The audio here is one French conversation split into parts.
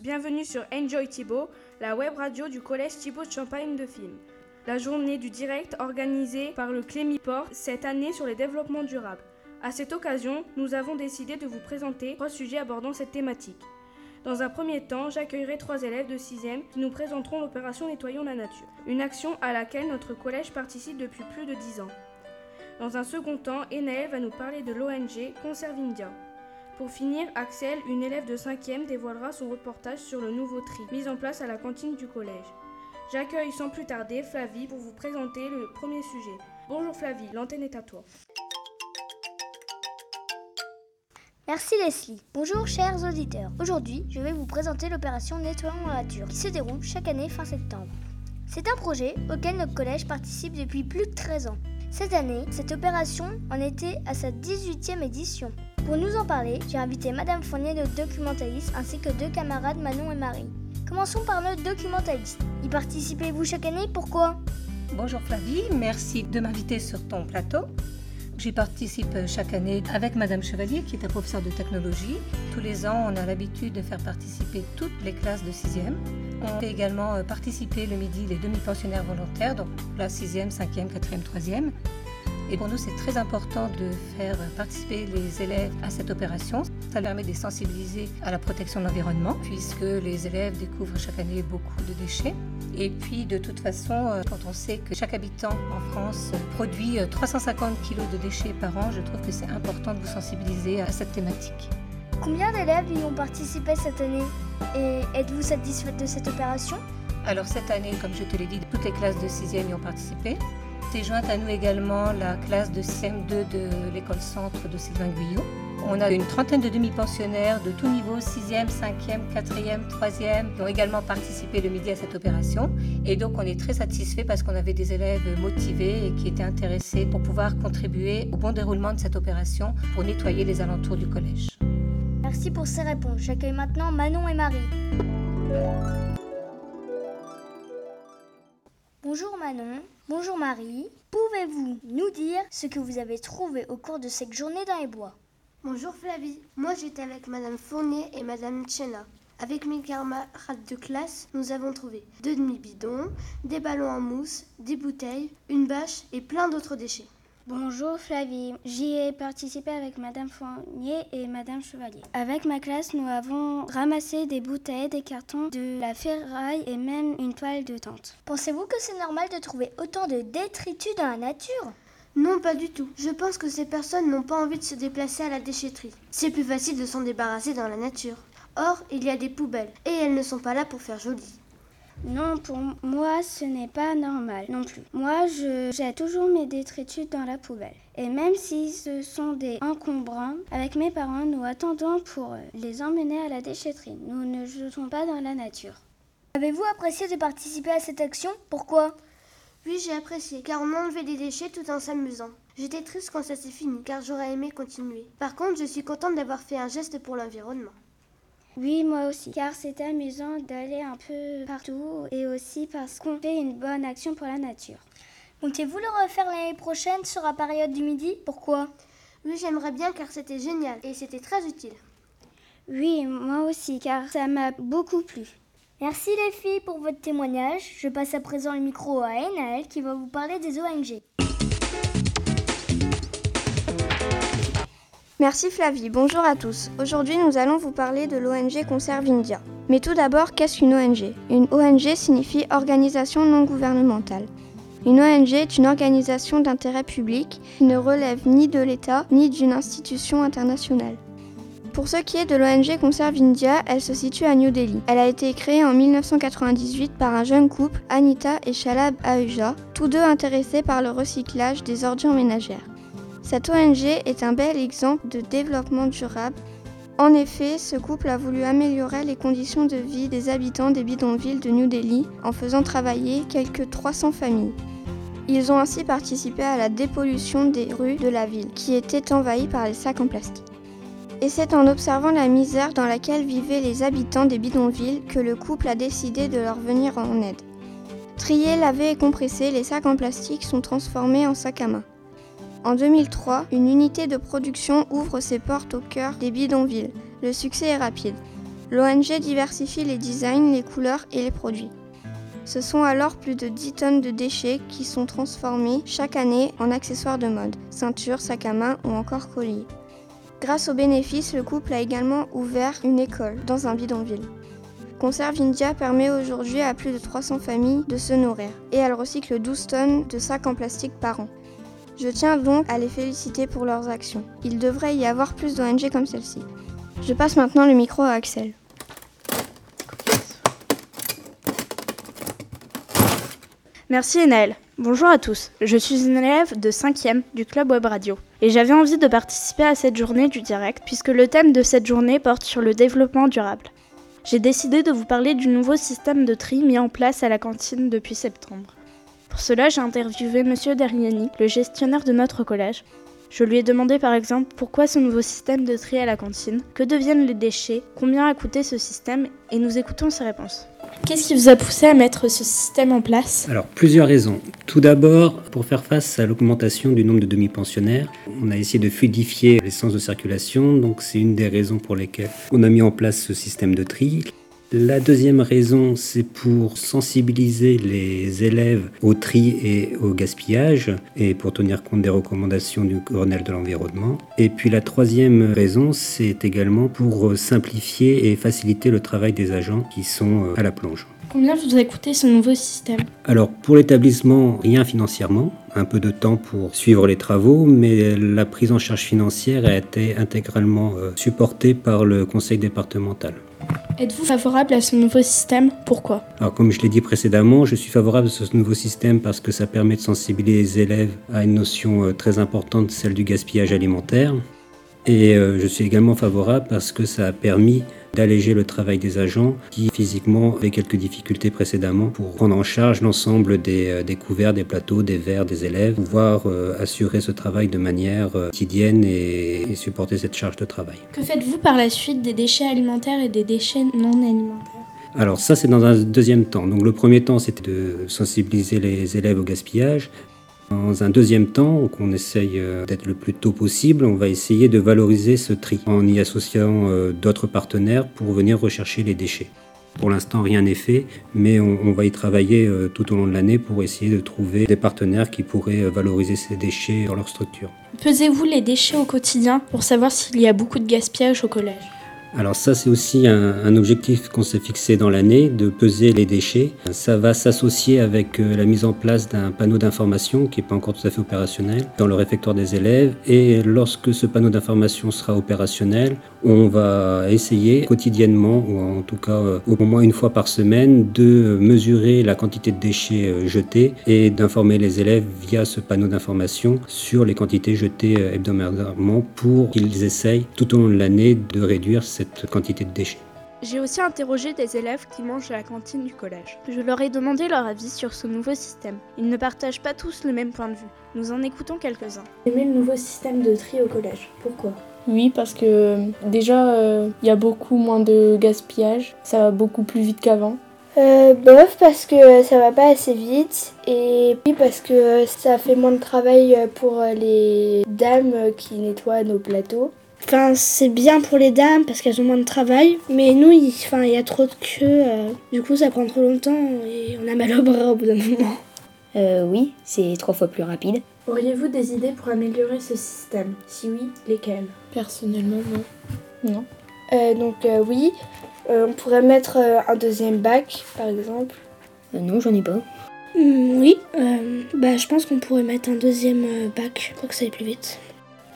bienvenue sur Enjoy Thibault, la web radio du collège Thibault de Champagne de Film. La journée du direct organisée par le Clémiport cette année sur les développements durables. À cette occasion, nous avons décidé de vous présenter trois sujets abordant cette thématique. Dans un premier temps, j'accueillerai trois élèves de 6e qui nous présenteront l'opération Nettoyons la nature, une action à laquelle notre collège participe depuis plus de 10 ans. Dans un second temps, Enaël va nous parler de l'ONG Conservindia. Pour finir, Axel, une élève de 5e, dévoilera son reportage sur le nouveau tri mis en place à la cantine du collège. J'accueille sans plus tarder Flavie pour vous présenter le premier sujet. Bonjour Flavie, l'antenne est à toi. Merci Leslie. Bonjour chers auditeurs. Aujourd'hui, je vais vous présenter l'opération Nettoyons la nature qui se déroule chaque année fin septembre. C'est un projet auquel notre collège participe depuis plus de 13 ans. Cette année, cette opération en était à sa 18e édition. Pour nous en parler, j'ai invité Madame Fournier, notre documentaliste, ainsi que deux camarades Manon et Marie. Commençons par notre documentaliste. Y participez-vous chaque année? Pourquoi? Bonjour Flavie, merci de m'inviter sur ton plateau. J'y participe chaque année avec Madame Chevalier, qui est un professeur de technologie. Tous les ans, on a l'habitude de faire participer toutes les classes de 6e. On fait également euh, participer le midi les demi-pensionnaires volontaires, donc la 6e, 5e, 4e, 3e. Et pour nous, c'est très important de faire participer les élèves à cette opération. Ça permet de les sensibiliser à la protection de l'environnement, puisque les élèves découvrent chaque année beaucoup de déchets. Et puis, de toute façon, euh, quand on sait que chaque habitant en France produit 350 euh, kg de déchets par an, je trouve que c'est important de vous sensibiliser à cette thématique. Combien d'élèves y ont participé cette année Et êtes-vous satisfaite de cette opération? Alors cette année, comme je te l'ai dit, toutes les classes de 6e y ont participé. C'est jointe à nous également la classe de CM2 de l'école centre de Sylvain Guyot. On a une trentaine de demi-pensionnaires de tous niveaux, 6e, 5e, 4e, 3e, qui ont également participé le midi à cette opération. Et donc on est très satisfait parce qu'on avait des élèves motivés et qui étaient intéressés pour pouvoir contribuer au bon déroulement de cette opération pour nettoyer les alentours du collège. Merci pour ces réponses. J'accueille maintenant Manon et Marie. Bonjour Manon, bonjour Marie. Pouvez-vous nous dire ce que vous avez trouvé au cours de cette journée dans les bois? Bonjour Flavie. Moi j'étais avec Madame Fournier et Madame Chena. Avec mes camarades de classe, nous avons trouvé deux demi-bidons, des ballons en mousse, des bouteilles, une bâche et plein d'autres déchets. Bonjour Flavie, j'y ai participé avec Madame Fournier et Madame Chevalier. Avec ma classe, nous avons ramassé des bouteilles, des cartons, de la ferraille et même une toile de tente. Pensez-vous que c'est normal de trouver autant de détritus dans la nature? Non, pas du tout. Je pense que ces personnes n'ont pas envie de se déplacer à la déchetterie. C'est plus facile de s'en débarrasser dans la nature. Or, il y a des poubelles, et elles ne sont pas là pour faire joli. Non, pour moi, ce n'est pas normal non plus. Moi, je jette toujours mes détritus dans la poubelle. Et même si ce sont des encombrants, avec mes parents, nous attendons pour les emmener à la déchetterie. Nous ne jetons pas dans la nature. Avez-vous apprécié de participer à cette action? Pourquoi? Oui, j'ai apprécié, car on enlevait des déchets tout en s'amusant. J'étais triste quand ça s'est fini, car j'aurais aimé continuer. Par contre, je suis contente d'avoir fait un geste pour l'environnement. Oui, moi aussi, car c'est amusant d'aller un peu partout et aussi parce qu'on fait une bonne action pour la nature. Comptez-vous le refaire l'année prochaine sur la période du midi? Pourquoi? Oui, j'aimerais bien car c'était génial et c'était très utile. Oui, moi aussi, car ça m'a beaucoup plu. Merci les filles pour votre témoignage. Je passe à présent le micro à Enaël qui va vous parler des ONG. Merci Flavie, bonjour à tous. Aujourd'hui nous allons vous parler de l'ONG Conserve India. Mais tout d'abord, qu'est-ce qu'une ONG Une ONG signifie organisation non gouvernementale. Une ONG est une organisation d'intérêt public qui ne relève ni de l'État ni d'une institution internationale. Pour ce qui est de l'ONG Conserve India, elle se situe à New Delhi. Elle a été créée en 1998 par un jeune couple, Anita et Shalab Ahuja, tous deux intéressés par le recyclage des ordures ménagères. Cette ONG est un bel exemple de développement durable. En effet, ce couple a voulu améliorer les conditions de vie des habitants des bidonvilles de New Delhi en faisant travailler quelques 300 familles. Ils ont ainsi participé à la dépollution des rues de la ville, qui étaient envahies par les sacs en plastique. Et c'est en observant la misère dans laquelle vivaient les habitants des bidonvilles que le couple a décidé de leur venir en aide. Triés, lavés et compressés, les sacs en plastique sont transformés en sacs à main. En 2003, une unité de production ouvre ses portes au cœur des bidonvilles. Le succès est rapide. L'ONG diversifie les designs, les couleurs et les produits. Ce sont alors plus de 10 tonnes de déchets qui sont transformés chaque année en accessoires de mode, ceintures, sacs à main ou encore colliers. Grâce aux bénéfices, le couple a également ouvert une école dans un bidonville. Conserve India permet aujourd'hui à plus de 300 familles de se nourrir et elle recycle 12 tonnes de sacs en plastique par an. Je tiens donc à les féliciter pour leurs actions. Il devrait y avoir plus d'ONG comme celle-ci. Je passe maintenant le micro à Axel. Merci Enaël. Bonjour à tous, je suis une élève de 5e du Club Web Radio et j'avais envie de participer à cette journée du direct puisque le thème de cette journée porte sur le développement durable. J'ai décidé de vous parler du nouveau système de tri mis en place à la cantine depuis septembre. Pour cela, j'ai interviewé Monsieur Derriani, le gestionnaire de notre collège. Je lui ai demandé par exemple pourquoi ce nouveau système de tri à la cantine, que deviennent les déchets, combien a coûté ce système et nous écoutons ses réponses. Qu'est-ce qui vous a poussé à mettre ce système en place? Alors, plusieurs raisons. Tout d'abord, pour faire face à l'augmentation du nombre de demi-pensionnaires, on a essayé de fluidifier l'essence de circulation, donc c'est une des raisons pour lesquelles on a mis en place ce système de tri. La deuxième raison, c'est pour sensibiliser les élèves au tri et au gaspillage et pour tenir compte des recommandations du Grenelle de l'environnement. Et puis la troisième raison, c'est également pour simplifier et faciliter le travail des agents qui sont euh, à la plonge. Combien vous a coûté ce nouveau système? Alors pour l'établissement, rien financièrement, un peu de temps pour suivre les travaux, mais la prise en charge financière a été intégralement euh, supportée par le conseil départemental. Êtes-vous favorable à ce nouveau système? Pourquoi? Alors comme je l'ai dit précédemment, je suis favorable à ce nouveau système parce que ça permet de sensibiliser les élèves à une notion euh, très importante, celle du gaspillage alimentaire. Et euh, je suis également favorable parce que ça a permis d'alléger le travail des agents qui physiquement avaient quelques difficultés précédemment pour prendre en charge l'ensemble des, euh, des, couverts, des plateaux, des verres des élèves, pouvoir euh, assurer ce travail de manière quotidienne et, et supporter cette charge de travail. Que faites-vous par la suite des déchets alimentaires et des déchets non alimentaires? Alors ça, c'est dans un deuxième temps. Donc le premier temps, c'était de sensibiliser les élèves au gaspillage. Dans un deuxième temps, qu'on essaye euh, d'être le plus tôt possible, on va essayer de valoriser ce tri en y associant euh, d'autres partenaires pour venir rechercher les déchets. Pour l'instant, rien n'est fait, mais on, va y travailler euh, tout au long de l'année pour essayer de trouver des partenaires qui pourraient valoriser ces déchets dans leur structure. Pesez-vous les déchets au quotidien pour savoir s'il y a beaucoup de gaspillage au collège? Alors ça, c'est aussi un, objectif qu'on s'est fixé dans l'année, de peser les déchets. Ça va s'associer avec euh, la mise en place d'un panneau d'information qui n'est pas encore tout à fait opérationnel dans le réfectoire des élèves. Et lorsque ce panneau d'information sera opérationnel, on va essayer quotidiennement, ou en tout cas euh, au moins une fois par semaine, de mesurer la quantité de déchets euh, jetés et d'informer les élèves via ce panneau d'information sur les quantités jetées hebdomadairement pour qu'ils essayent tout au long de l'année de réduire cette quantité de déchets. J'ai aussi interrogé des élèves qui mangent à la cantine du collège. Je leur ai demandé leur avis sur ce nouveau système. Ils ne partagent pas tous le même point de vue. Nous en écoutons quelques-uns. Aimez le nouveau système de tri au collège. Pourquoi? Oui, parce que déjà, euh, il y a beaucoup moins de gaspillage. Ça va beaucoup plus vite qu'avant. Euh, bof parce que ça va pas assez vite et puis parce que ça fait moins de travail pour les dames qui nettoient nos plateaux. Enfin, c'est bien pour les dames parce qu'elles ont moins de travail, mais nous, il, enfin, il y a trop de queues. Euh, du coup, ça prend trop longtemps et on a mal au bras au bout d'un moment. Euh, oui, c'est trois fois plus rapide. Auriez-vous des idées pour améliorer ce système? Si oui, lesquelles? Personnellement, non. Non. Euh, donc, euh, oui, euh, on pourrait mettre un deuxième bac, par exemple. non, j'en ai pas. Mm, oui, bah, je pense qu'on pourrait mettre un deuxième bac pour que ça aille plus vite.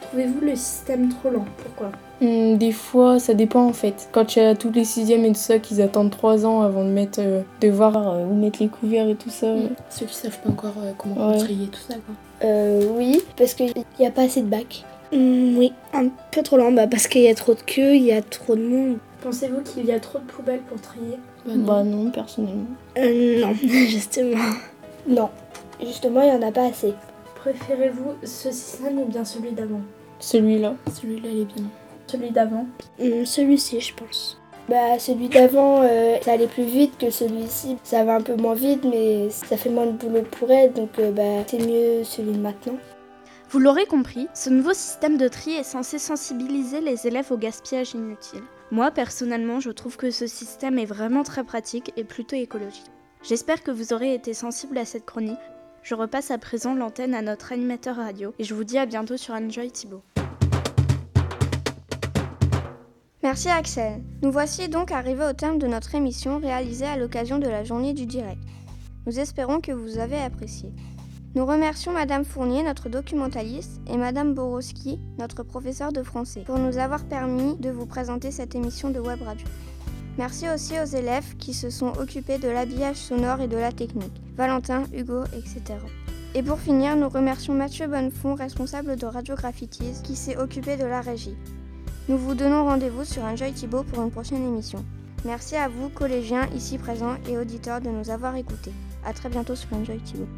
Trouvez-vous le système trop lent? Pourquoi? Hmm, Des fois, ça dépend en fait. Quand il y a tous les sixièmes et tout ça, qu'ils attendent trois ans avant de mettre, euh, de voir euh, où mettre les couverts et tout ça. Hmm. Ceux qui savent pas encore euh, comment trier tout ça. Quoi. oui, parce qu'il n'y a pas assez de bacs. Hmm, oui, un peu trop lent, bah, parce qu'il y a trop de queues, il y a trop de monde. Pensez-vous qu'il y a trop de poubelles pour trier? Bah non, bah, non personnellement. non, justement. Non, justement, il n'y en a pas assez. Préférez-vous ce système ou bien celui d'avant? Celui-là. Celui-là, il est bien. Celui d'avant hum, Celui-ci, je pense. Bah, celui d'avant, euh, ça allait plus vite que celui-ci. Ça va un peu moins vite, mais ça fait moins de boulot pour elle, donc euh, bah, c'est mieux celui de maintenant. Vous l'aurez compris, ce nouveau système de tri est censé sensibiliser les élèves au gaspillage inutile. Moi, personnellement, je trouve que ce système est vraiment très pratique et plutôt écologique. J'espère que vous aurez été sensible à cette chronique. Je repasse à présent l'antenne à notre animateur radio et je vous dis à bientôt sur Enjoy Thibault. Merci Axel. Nous voici donc arrivés au terme de notre émission réalisée à l'occasion de la journée du direct. Nous espérons que vous avez apprécié. Nous remercions Madame Fournier, notre documentaliste, et Madame Borowski, notre professeur de français, pour nous avoir permis de vous présenter cette émission de web radio. Merci aussi aux élèves qui se sont occupés de l'habillage sonore et de la technique, Valentin, Hugo, etc. Et pour finir, nous remercions Mathieu Bonnefond, responsable de Radio Graffitis, qui s'est occupé de la régie. Nous vous donnons rendez-vous sur Enjoy Thibault pour une prochaine émission. Merci à vous, collégiens ici présents et auditeurs, de nous avoir écoutés. A très bientôt sur Enjoy Thibault.